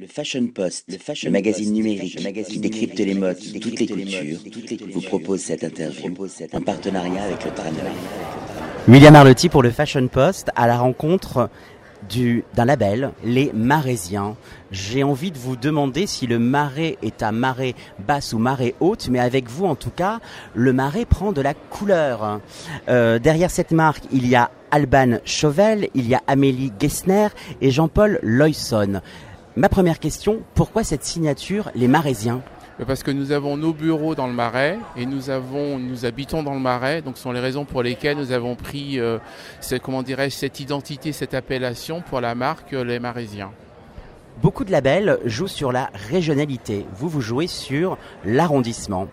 Le Fashion Post, le, fashion magazine numérique qui décrypte les modes de toutes les cultures, vous propose cette interview en partenariat avec le Tramway. William Arlotti pour le Fashion Post à la rencontre du, d'un label, les Marésiens. J'ai envie de vous demander si le marais est à marée basse ou marée haute, mais avec vous en tout cas, le marais prend de la couleur. Euh, derrière cette marque, il y a Alban Chauvel, il y a Amélie Gessner et Jean-Paul Loyson. Ma première question, pourquoi cette signature, les Marésiens? Parce que nous avons nos bureaux dans le Marais et nous avons, nous habitons dans le Marais, donc ce sont les raisons pour lesquelles nous avons pris, euh, cette, comment dirais cette identité, cette appellation pour la marque euh, Les Marésiens. Beaucoup de labels jouent sur la régionalité. Vous, vous jouez sur l'arrondissement.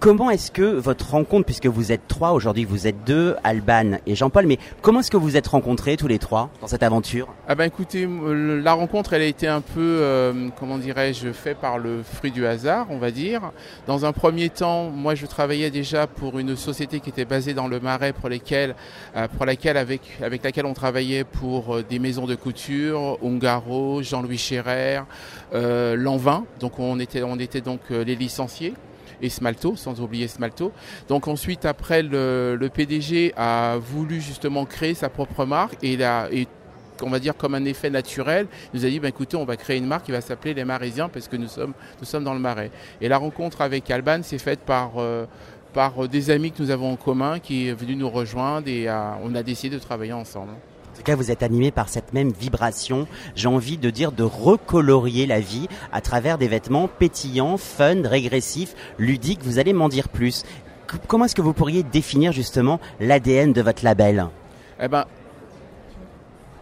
Comment est-ce que votre rencontre, puisque vous êtes trois aujourd'hui, vous êtes deux, Alban et Jean-Paul, mais comment est-ce que vous êtes rencontrés tous les trois dans cette aventure? Ah ben écoutez, la rencontre, elle a été un peu, euh, comment dirais-je, fait par le fruit du hasard, on va dire. Dans un premier temps, moi, je travaillais déjà pour une société qui était basée dans le Marais, pour lesquelles, euh, pour laquelle avec avec laquelle on travaillait pour euh, des maisons de couture, Ungaro, Jean-Louis Scherer, euh, Lanvin. Donc on était on était donc les licenciés et Smalto, sans oublier Smalto. Donc ensuite, après, le, PDG a voulu justement créer sa propre marque et on va dire comme un effet naturel, il nous a dit, bah, écoutez, on va créer une marque qui va s'appeler les Marésiens parce que nous sommes, nous sommes dans le Marais. Et la rencontre avec Alban s'est faite par, euh, par des amis que nous avons en commun qui est venu nous rejoindre et on a décidé de travailler ensemble. En tout cas, vous êtes animé par cette même vibration. J'ai envie de dire de recolorier la vie à travers des vêtements pétillants, fun, régressifs, ludiques. Vous allez m'en dire plus. Comment est-ce que vous pourriez définir justement l'ADN de votre label? Eh ben,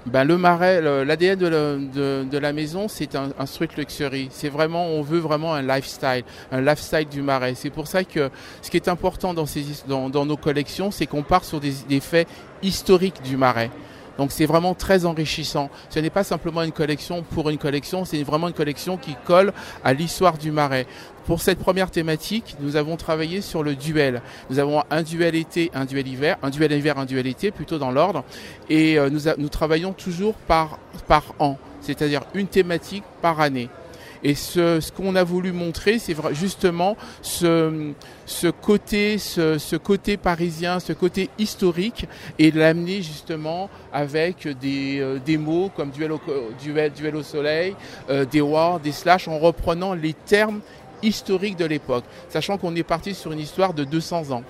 ben le marais, l'ADN de, la- maison, c'est un, street luxury. C'est vraiment, on veut vraiment un lifestyle, un lifestyle du marais. C'est pour ça que ce qui est important dans, nos collections, c'est qu'on part sur des faits historiques du marais. Donc c'est vraiment très enrichissant. Ce n'est pas simplement une collection pour une collection, c'est vraiment une collection qui colle à l'histoire du marais. Pour cette première thématique, nous avons travaillé sur le duel. Nous avons un duel été, un duel hiver, un duel hiver, un duel été, plutôt dans l'ordre. Et euh, nous, nous travaillons toujours par, par an, c'est-à-dire une thématique par année. Et ce, qu'on a voulu montrer, c'est justement ce, côté, ce, côté parisien, ce côté historique, et l'amener justement avec des, euh, des mots comme duel au, duel au soleil, euh, des wars, des slash, en reprenant les termes historiques de l'époque, sachant qu'on est parti sur une histoire de 200 ans.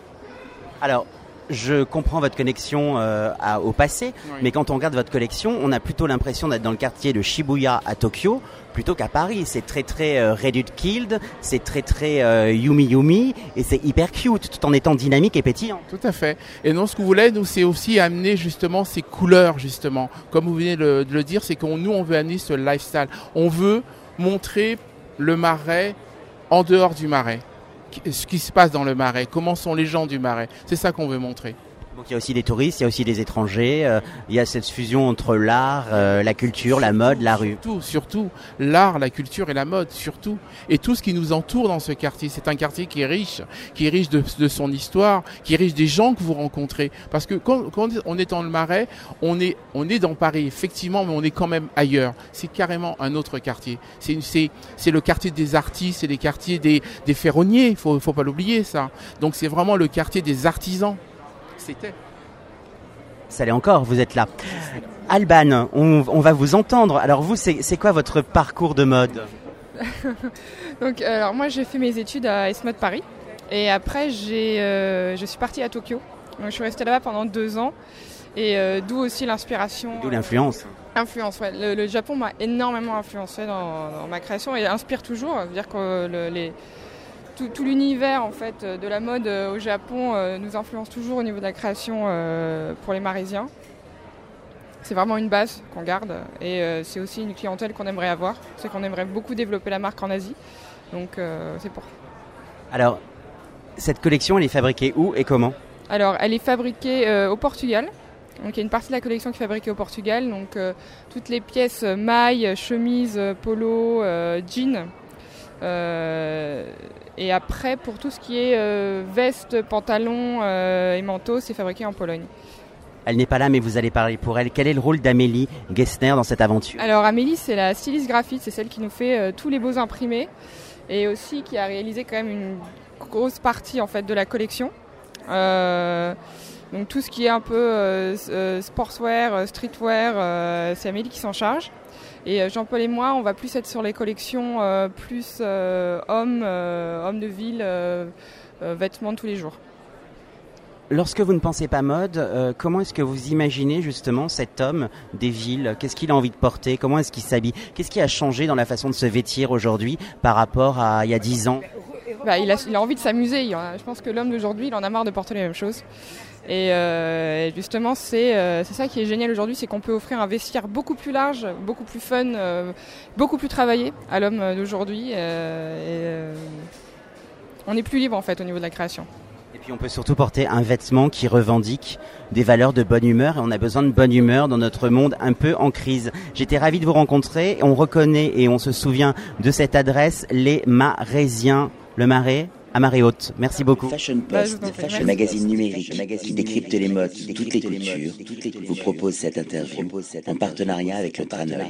Alors, je comprends votre connexion euh, à- au passé, Oui. mais quand on regarde votre collection, on a plutôt l'impression d'être dans le quartier de Shibuya à Tokyo plutôt qu'à Paris. C'est très très euh, Reddit Killed, c'est très très euh, Yumi Yumi et c'est hyper cute tout en étant dynamique et pétillant. Tout à fait. Et non, ce qu'on voulait, nous, c'est aussi amener justement ces couleurs, justement. Comme vous venez de le dire, c'est qu'on nous, on veut amener ce lifestyle. On veut montrer le marais en dehors du marais. Ce qui se passe dans le marais, comment sont les gens du marais. C'est ça qu'on veut montrer. Donc il y a aussi des touristes, il y a aussi des étrangers, euh, il y a cette fusion entre l'art, euh, la culture, la mode, la rue. Surtout, surtout, l'art, la culture et la mode, surtout. Et tout ce qui nous entoure dans ce quartier. C'est un quartier qui est riche, qui est riche de, de son histoire, qui est riche des gens que vous rencontrez. Parce que quand, quand on est dans le Marais, on est, on est dans Paris, effectivement, mais on est quand même ailleurs. C'est carrément un autre quartier. C'est le quartier des artistes, c'est les quartiers des, des ferronniers, il faut, faut pas l'oublier ça. Donc c'est vraiment le quartier des artisans. C'était. Ça l'est encore, vous êtes là. Alban, on, on va vous entendre. Alors vous, c'est quoi votre parcours de mode? Donc, euh, alors moi, j'ai fait mes études à ESMOD Paris. Et après, j'ai, euh, je suis partie à Tokyo. Donc, je suis restée là-bas pendant deux ans. Et euh, d'où aussi l'inspiration. D'où l'influence Influence, ouais. Le, le Japon m'a énormément influencé dans, dans ma création et inspire toujours. C'est-à-dire que le- les, tout, tout l'univers en fait de la mode euh, au Japon euh, nous influence toujours au niveau de la création euh, pour les Marésiens. C'est vraiment une base qu'on garde et euh, c'est aussi une clientèle qu'on aimerait avoir. C'est qu'on aimerait beaucoup développer la marque en Asie. Donc euh, c'est pour. Alors, cette collection, elle est fabriquée où et comment? Alors, elle est fabriquée euh, au Portugal. Donc, il y a une partie de la collection qui est fabriquée au Portugal. Donc, euh, toutes les pièces euh, mailles, chemises, euh, polo, euh, jeans. Euh, et après, pour tout ce qui est euh, veste, pantalon euh, et manteau, c'est fabriqué en Pologne. Elle n'est pas là, mais vous allez parler pour elle. Quel est le rôle d'Amélie Gessner dans cette aventure? Alors Amélie, c'est la styliste graphiste, c'est celle qui nous fait euh, tous les beaux imprimés et aussi qui a réalisé quand même une grosse partie en fait de la collection. Donc tout ce qui est un peu euh, euh, sportswear, euh, streetwear, euh, c'est Amélie qui s'en charge. Et euh, Jean-Paul et moi, on va plus être sur les collections euh, plus euh, hommes, euh, hommes de ville, euh, euh, vêtements de tous les jours. Lorsque vous ne pensez pas mode, euh, comment est-ce que vous imaginez justement cet homme des villes? Qu'est-ce qu'il a envie de porter? Comment est-ce qu'il s'habille? Qu'est-ce qui a changé dans la façon de se vêtir aujourd'hui par rapport à il y a dix ans? Bah, il, a, il a envie de s'amuser. Je pense que l'homme d'aujourd'hui, il en a marre de porter les mêmes choses. Et, euh, et justement, c'est euh, c'est ça qui est génial aujourd'hui, c'est qu'on peut offrir un vestiaire beaucoup plus large, beaucoup plus fun, euh, beaucoup plus travaillé à l'homme d'aujourd'hui. on est plus libre en fait au niveau de la création. Et puis on peut surtout porter un vêtement qui revendique des valeurs de bonne humeur et on a besoin de bonne humeur dans notre monde un peu en crise. J'étais ravi de vous rencontrer. On reconnaît et on se souvient de cette adresse, les Marésiens. Le Marais à marée haute. Merci beaucoup. Fashion Bah, Post, le merci. magazine numérique qui décrypte les modes, toutes les cultures, vous propose cette interview en partenariat avec le Traneur.